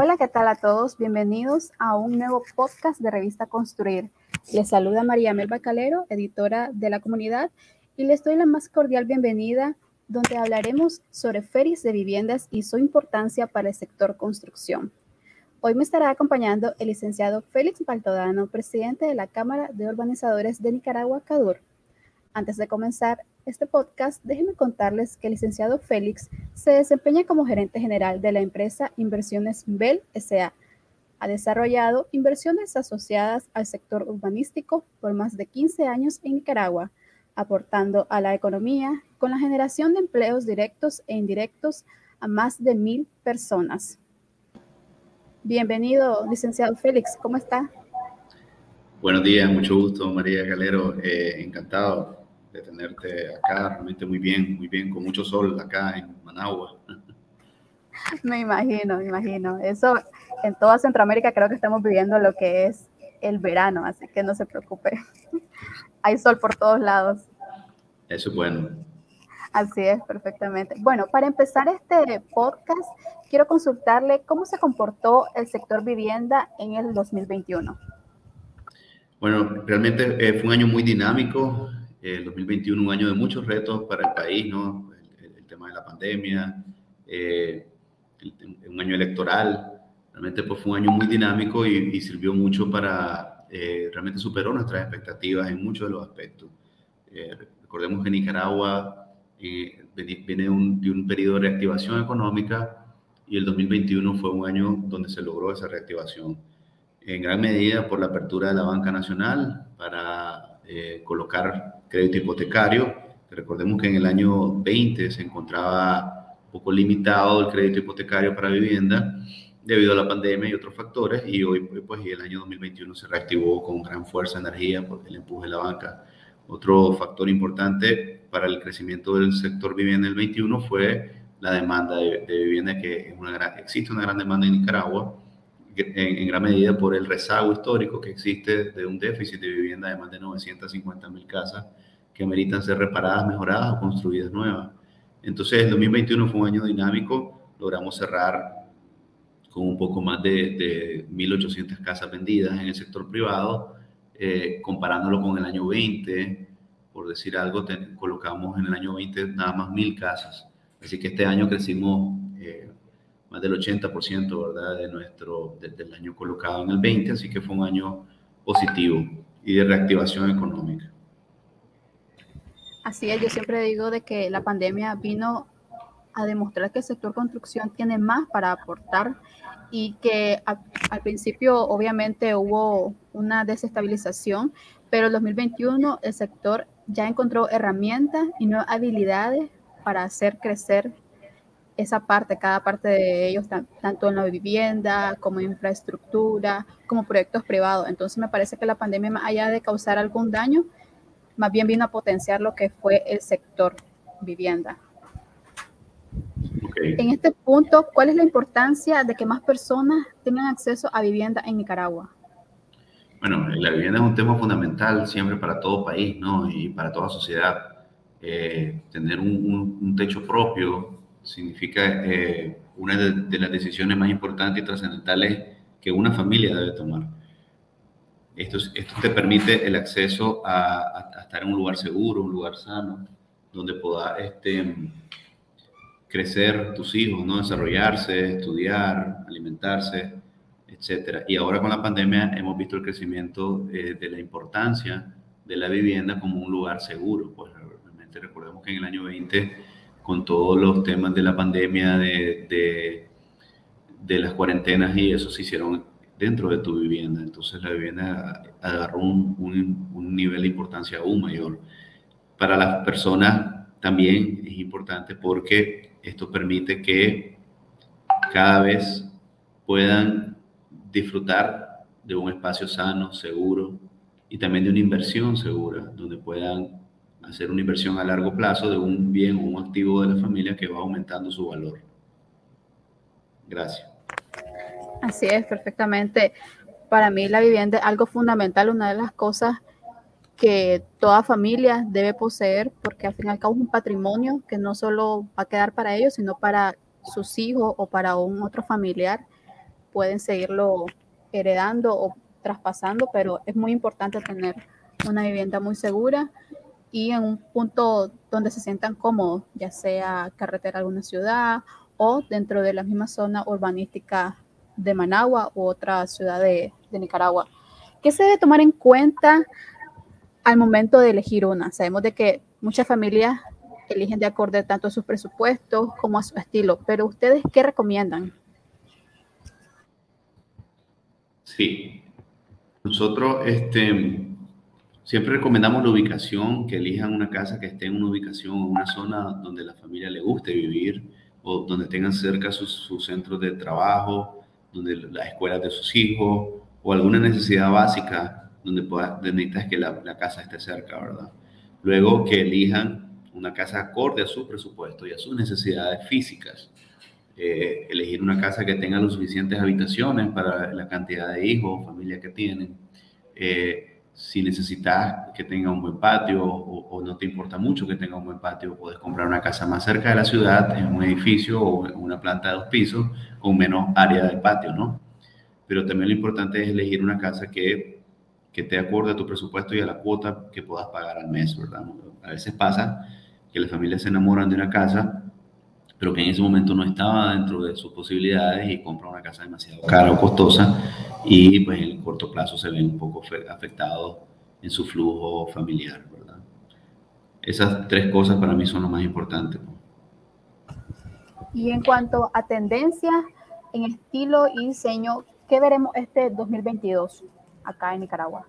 Hola, ¿qué tal a todos? Bienvenidos a un nuevo podcast de Revista Construir. Les saluda María Melba Calero, editora de la comunidad, y les doy la más cordial bienvenida donde hablaremos sobre ferias de viviendas y su importancia para el sector construcción. Hoy me estará acompañando el licenciado Félix Baltodano, presidente de la Cámara de Urbanizadores de Nicaragua, CADUR. Antes de comenzar este podcast, déjenme contarles que el licenciado Félix se desempeña como gerente general de la empresa Inversiones Bell SA. Ha desarrollado inversiones asociadas al sector urbanístico por más de 15 años en Nicaragua, aportando a la economía con la generación de empleos directos e indirectos a más de mil personas. Bienvenido, licenciado Félix, ¿cómo está? Buenos días, mucho gusto, María Galero, eh, encantado de tenerte acá, realmente muy bien, muy bien, con mucho sol acá en Managua. Me imagino, me imagino. Eso en toda Centroamérica creo que estamos viviendo lo que es el verano, así que no se preocupe. Hay sol por todos lados. Eso es bueno. Así es, perfectamente. Bueno, para empezar este podcast, quiero consultarle cómo se comportó el sector vivienda en el 2021. Bueno, realmente eh, fue un año muy dinámico. El 2021 un año de muchos retos para el país, ¿no? El, tema de la pandemia, eh, un año electoral. Realmente pues, fue un año muy dinámico y, sirvió mucho para, eh, realmente superó nuestras expectativas en muchos de los aspectos. recordemos que Nicaragua viene de un, de un periodo de reactivación económica y el 2021 fue un año donde se logró esa reactivación, en gran medida por la apertura de la banca nacional para eh, colocar crédito hipotecario. Recordemos que en el año 20 se encontraba un poco limitado el crédito hipotecario para vivienda debido a la pandemia y otros factores y hoy pues y el año 2021 se reactivó con gran fuerza energía por el empuje de la banca. Otro factor importante para el crecimiento del sector vivienda en el 21 fue la demanda de, vivienda, que es una existe una gran demanda en Nicaragua, en, gran medida por el rezago histórico que existe de un déficit de vivienda de más de 950 mil casas que meritan ser reparadas, mejoradas o construidas nuevas. Entonces, el 2021 fue un año dinámico, logramos cerrar con un poco más de, de 1.800 casas vendidas en el sector privado, eh, comparándolo con el año 20, por decir algo, colocamos en el año 20 nada más 1.000 casas. Así que este año crecimos eh, más del 80%, ¿verdad?, de nuestro, desde el año colocado en el 20, así que fue un año positivo y de reactivación económica. Así es, yo siempre digo de que la pandemia vino a demostrar que el sector construcción tiene más para aportar y que al principio obviamente hubo una desestabilización, pero en 2021 el sector ya encontró herramientas y nuevas habilidades para hacer crecer esa parte, cada parte de ellos, tanto en la vivienda como infraestructura, como proyectos privados. Entonces me parece que la pandemia, más allá de causar algún daño, más bien vino a potenciar lo que fue el sector vivienda. En este punto, ¿cuál es la importancia de que más personas tengan acceso a vivienda en Nicaragua? Bueno, la vivienda es un tema fundamental siempre para todo país, ¿no? Y para toda sociedad. Eh, tener un, techo propio significa eh, una de, las decisiones más importantes y trascendentales que una familia debe tomar. Esto, esto te permite el acceso a, estar en un lugar seguro, un lugar sano, donde pueda este, crecer tus hijos, ¿no? desarrollarse, estudiar, alimentarse, etc. Y ahora con la pandemia hemos visto el crecimiento eh, de la importancia de la vivienda como un lugar seguro. Pues Recordemos que en el año 20, con todos los temas de la pandemia, de, de, las cuarentenas y eso, se hicieron dentro de tu vivienda. Entonces la vivienda agarró un, un, nivel de importancia aún mayor. Para las personas también es importante porque esto permite que cada vez puedan disfrutar de un espacio sano, seguro y también de una inversión segura, donde puedan hacer una inversión a largo plazo de un bien o un activo de la familia que va aumentando su valor. Gracias. Así es, perfectamente. Para mí la vivienda es algo fundamental, una de las cosas que toda familia debe poseer, porque al fin y al cabo es un patrimonio que no solo va a quedar para ellos, sino para sus hijos o para un otro familiar pueden seguirlo heredando o traspasando, pero es muy importante tener una vivienda muy segura y en un punto donde se sientan cómodos, ya sea carretera de alguna ciudad o dentro de la misma zona urbanística de Managua u otra ciudad de, de Nicaragua. ¿Qué se debe tomar en cuenta al momento de elegir una? Sabemos de que muchas familias eligen de acuerdo tanto a sus presupuestos como a su estilo, pero ustedes qué recomiendan? Sí, nosotros este, siempre recomendamos la ubicación, que elijan una casa que esté en una ubicación o una zona donde la familia le guste vivir o donde tengan cerca sus, centros de trabajo, donde las escuelas de sus hijos o alguna necesidad básica donde, pueda, necesitas que la, la casa esté cerca, ¿verdad? Luego que elijan una casa acorde a su presupuesto y a sus necesidades físicas. Eh, elegir una casa que tenga lo suficientes habitaciones para la cantidad de hijos o familia que tienen. Eh, si necesitas que tenga un buen patio o, no te importa mucho que tenga un buen patio, puedes comprar una casa más cerca de la ciudad, en un edificio o en una planta de dos pisos con menos área de patio, ¿no? Pero también lo importante es elegir una casa que, que te acorde a tu presupuesto y a la cuota que puedas pagar al mes, ¿verdad? A veces pasa que las familias se enamoran de una casa, pero que en ese momento no estaba dentro de sus posibilidades y compran una casa demasiado cara o costosa y pues en el corto plazo se ven un poco afectados en su flujo familiar, ¿verdad? Esas tres cosas para mí son lo más importantes. Y en cuanto a tendencias en estilo y diseño, ¿qué veremos este 2022 acá en Nicaragua?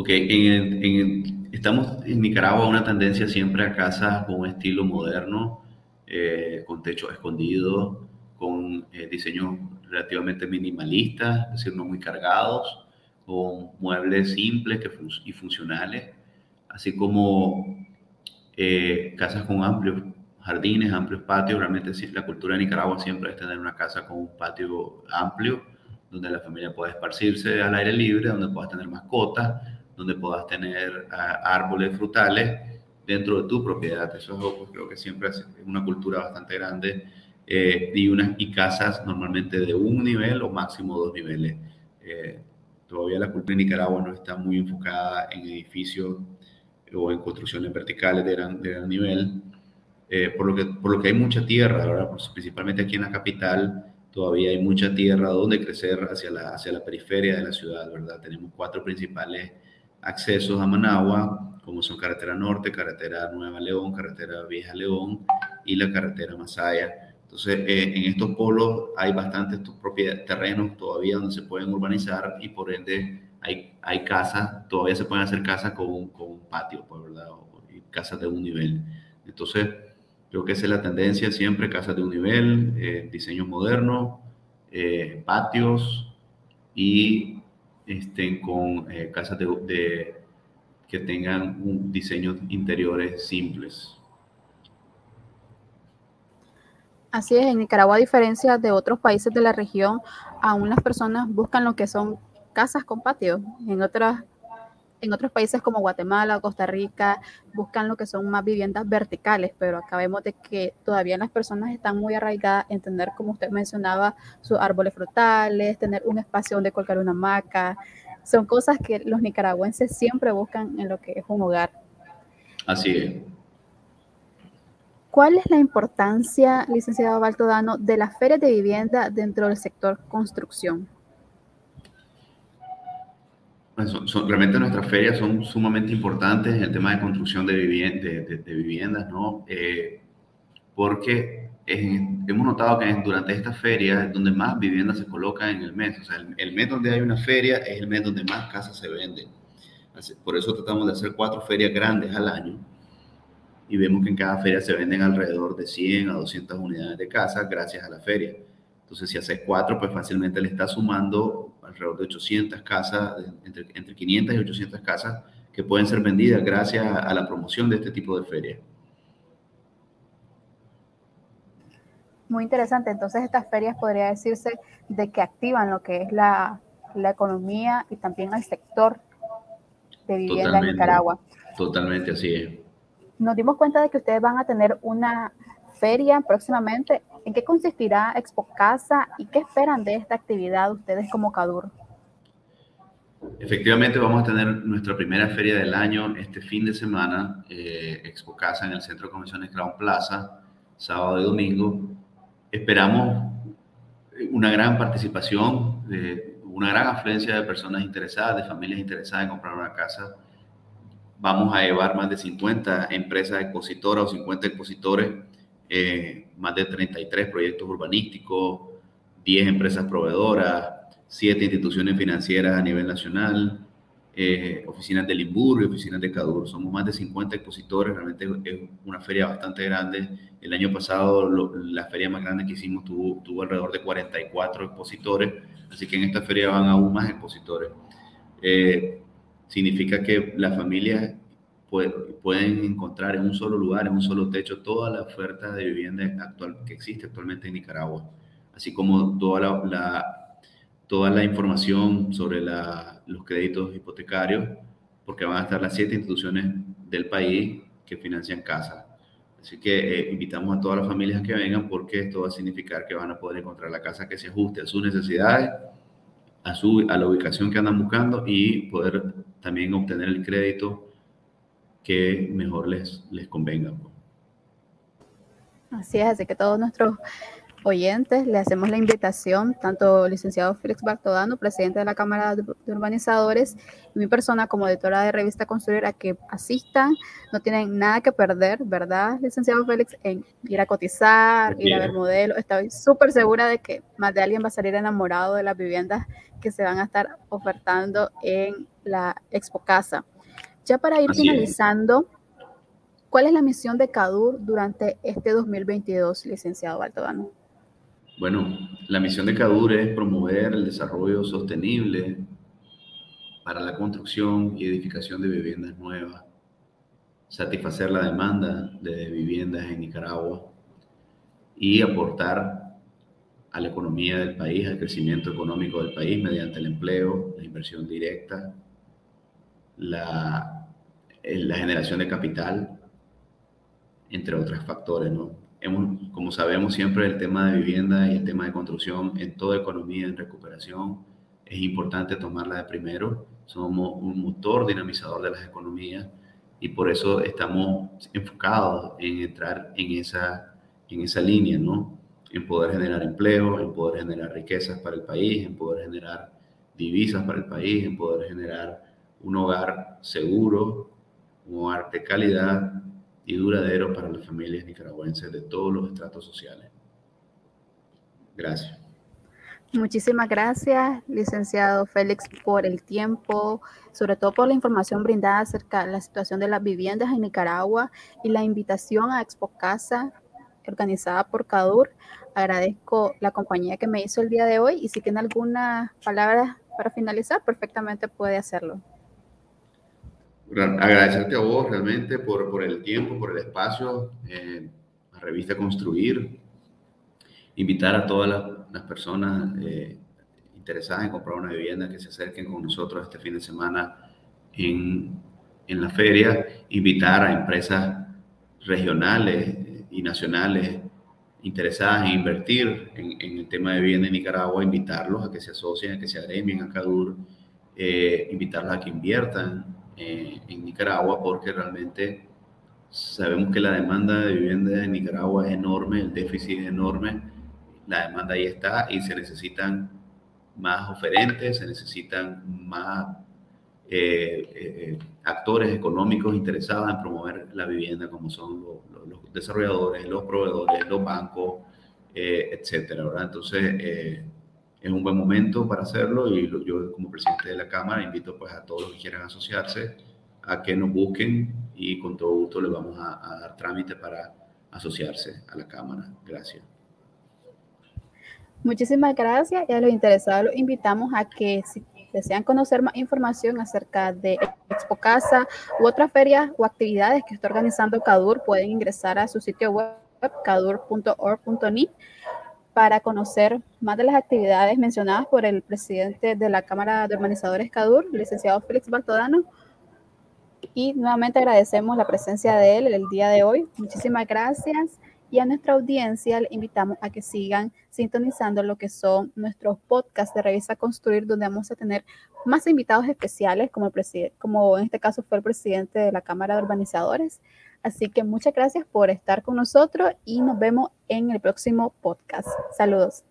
Ok, en estamos en Nicaragua una tendencia siempre a casas con un estilo moderno, eh, con techo escondido, con eh, diseños relativamente minimalistas, es decir, no muy cargados, con muebles simples que y funcionales, así como eh, casas con amplios jardines, amplios patios. Realmente la cultura de Nicaragua siempre es tener una casa con un patio amplio, donde la familia pueda esparcirse al aire libre, donde puedas tener mascotas, donde puedas tener ah, árboles frutales dentro de tu propiedad. Eso es algo, pues, creo que siempre es una cultura bastante grande eh, y, unas, y casas normalmente de un nivel o máximo dos niveles. Eh, todavía la cultura de Nicaragua no está muy enfocada en edificios o en construcciones verticales de gran, de gran nivel, eh, por, lo que, por lo que hay mucha tierra, ¿verdad? Principalmente aquí en la capital, todavía hay mucha tierra donde crecer hacia la, hacia la periferia de la ciudad, ¿verdad? Tenemos cuatro principales accesos a Managua, como son carretera norte, carretera Nueva León, carretera Vieja León y la carretera Masaya. Entonces, eh, en estos polos hay bastantes terrenos todavía donde se pueden urbanizar y por ende hay, hay casas, todavía se pueden hacer casas con, con un patio, pues, ¿verdad? Y casas de un nivel. Entonces, creo que esa es la tendencia siempre, casas de un nivel, eh, diseños modernos, eh, patios y estén con eh, casas de, que tengan un diseños interiores simples. Así es, en Nicaragua, a diferencia de otros países de la región, aún las personas buscan lo que son casas con patio. En otras en otros países como Guatemala, Costa Rica, buscan lo que son más viviendas verticales, pero acá vemos de que todavía las personas están muy arraigadas en tener, como usted mencionaba, sus árboles frutales, tener un espacio donde colocar una hamaca. Son cosas que los nicaragüenses siempre buscan en lo que es un hogar. Así es. ¿Cuál es la importancia, licenciado Baltodano, de las ferias de vivienda dentro del sector construcción? Realmente nuestras ferias son sumamente importantes en el tema de construcción de, de, viviendas, ¿no? Eh, porque hemos notado que durante esta feria es donde más viviendas se colocan en el mes. O sea, el, mes donde hay una feria es el mes donde más casas se venden. por eso tratamos de hacer cuatro ferias grandes al año y vemos que en cada feria se venden alrededor de 100 a 200 unidades de casas gracias a la feria. Entonces, si haces cuatro, pues fácilmente le estás sumando alrededor de 800 casas, entre, entre 500 y 800 casas que pueden ser vendidas gracias a la promoción de este tipo de ferias. Muy interesante. Entonces, estas ferias podría decirse de que activan lo que es la, la economía y también el sector de vivienda en Nicaragua. Totalmente, así es. Nos dimos cuenta de que ustedes van a tener una feria próximamente. ¿En qué consistirá Expo Casa y qué esperan de esta actividad ustedes como CADUR? Efectivamente, vamos a tener nuestra primera feria del año este fin de semana, eh, Expo Casa en el Centro de Convenciones Crown Plaza, sábado y domingo. Esperamos una gran participación, una gran afluencia de personas interesadas, de familias interesadas en comprar una casa. Vamos a llevar más de 50 empresas expositoras o 50 expositores, eh, más de 33 proyectos urbanísticos, 10 empresas proveedoras, siete instituciones financieras a nivel nacional, eh, oficinas del Limburgo y oficinas de CADUR. Somos más de 50 expositores, realmente es una feria bastante grande. El año pasado la feria más grande que hicimos tuvo, tuvo alrededor de 44 expositores, así que en esta feria van aún más expositores. Eh, significa que las familias pueden encontrar en un solo lugar, en un solo techo, toda la oferta de vivienda actual que existe actualmente en Nicaragua, así como toda la toda la información sobre los créditos hipotecarios, porque van a estar las siete instituciones del país que financian casas. Así que eh, invitamos a todas las familias que vengan porque esto va a significar que van a poder encontrar la casa que se ajuste a sus necesidades, a, su, a la ubicación que andan buscando y poder también obtener el crédito que mejor les, les convenga. Así es, así que todos nuestros oyentes, le hacemos la invitación, tanto licenciado Félix Bartodano, presidente de la Cámara de Urbanizadores, y mi persona como editora de revista Construir, a que asistan, no tienen nada que perder, ¿verdad, licenciado Félix? En ir a cotizar, ir a ver modelos. Estoy súper segura de que más de alguien va a salir enamorado de las viviendas que se van a estar ofertando en la Expo Casa. Ya para ir finalizando, ¿cuál es la misión de CADUR durante este 2022, licenciado Bartodano? Bueno, la misión de CADUR es promover el desarrollo sostenible para la construcción y edificación de viviendas nuevas, satisfacer la demanda de viviendas en Nicaragua y aportar a la economía del país, al crecimiento económico del país mediante el empleo, la inversión directa, la, generación de capital, entre otros factores, ¿no? como sabemos siempre, el tema de vivienda y el tema de construcción en toda economía en recuperación es importante tomarla de primero. Somos un motor dinamizador de las economías y por eso estamos enfocados en entrar en esa, en esa línea, ¿no? En poder generar empleo, en poder generar riquezas para el país, en poder generar divisas para el país, en poder generar un hogar seguro, un hogar de calidad y duradero para las familias nicaragüenses de todos los estratos sociales. Gracias. Muchísimas gracias, licenciado Félix, por el tiempo, sobre todo por la información brindada acerca de la situación de las viviendas en Nicaragua y la invitación a Expo Casa organizada por CADUR. Agradezco la compañía que me hizo el día de hoy y si tiene alguna palabra para finalizar, perfectamente puede hacerlo agradecerte a vos realmente por, por el tiempo, por el espacio, eh, la revista Construir, invitar a todas las, personas eh, interesadas en comprar una vivienda que se acerquen con nosotros este fin de semana en, en la feria, invitar a empresas regionales y nacionales interesadas en invertir en, en, el tema de vivienda en Nicaragua, invitarlos a que se asocien, a que se agremien a CADUR, eh, invitarlos a que inviertan eh, en Nicaragua porque realmente sabemos que la demanda de vivienda en Nicaragua es enorme, el déficit es enorme, la demanda ahí está y se necesitan más oferentes, se necesitan más eh, eh, actores económicos interesados en promover la vivienda, como son los, desarrolladores, los proveedores, los bancos, etcétera. Entonces, es un buen momento para hacerlo y yo como presidente de la Cámara invito pues a todos los que quieran asociarse a que nos busquen y con todo gusto les vamos a, dar trámite para asociarse a la Cámara. Gracias. Muchísimas gracias y a los interesados los invitamos a que si desean conocer más información acerca de Expo Casa u otras ferias o actividades que está organizando CADUR, pueden ingresar a su sitio web cadur.org.ni para conocer más de las actividades mencionadas por el presidente de la Cámara de Urbanizadores CADUR, licenciado Félix Bartodano. Y nuevamente agradecemos la presencia de él el día de hoy. Muchísimas gracias. Y a nuestra audiencia le invitamos a que sigan sintonizando lo que son nuestros podcasts de Revisa Construir, donde vamos a tener más invitados especiales, como, como en este caso fue el presidente de la Cámara de Urbanizadores. Así que muchas gracias por estar con nosotros y nos vemos en el próximo podcast. Saludos.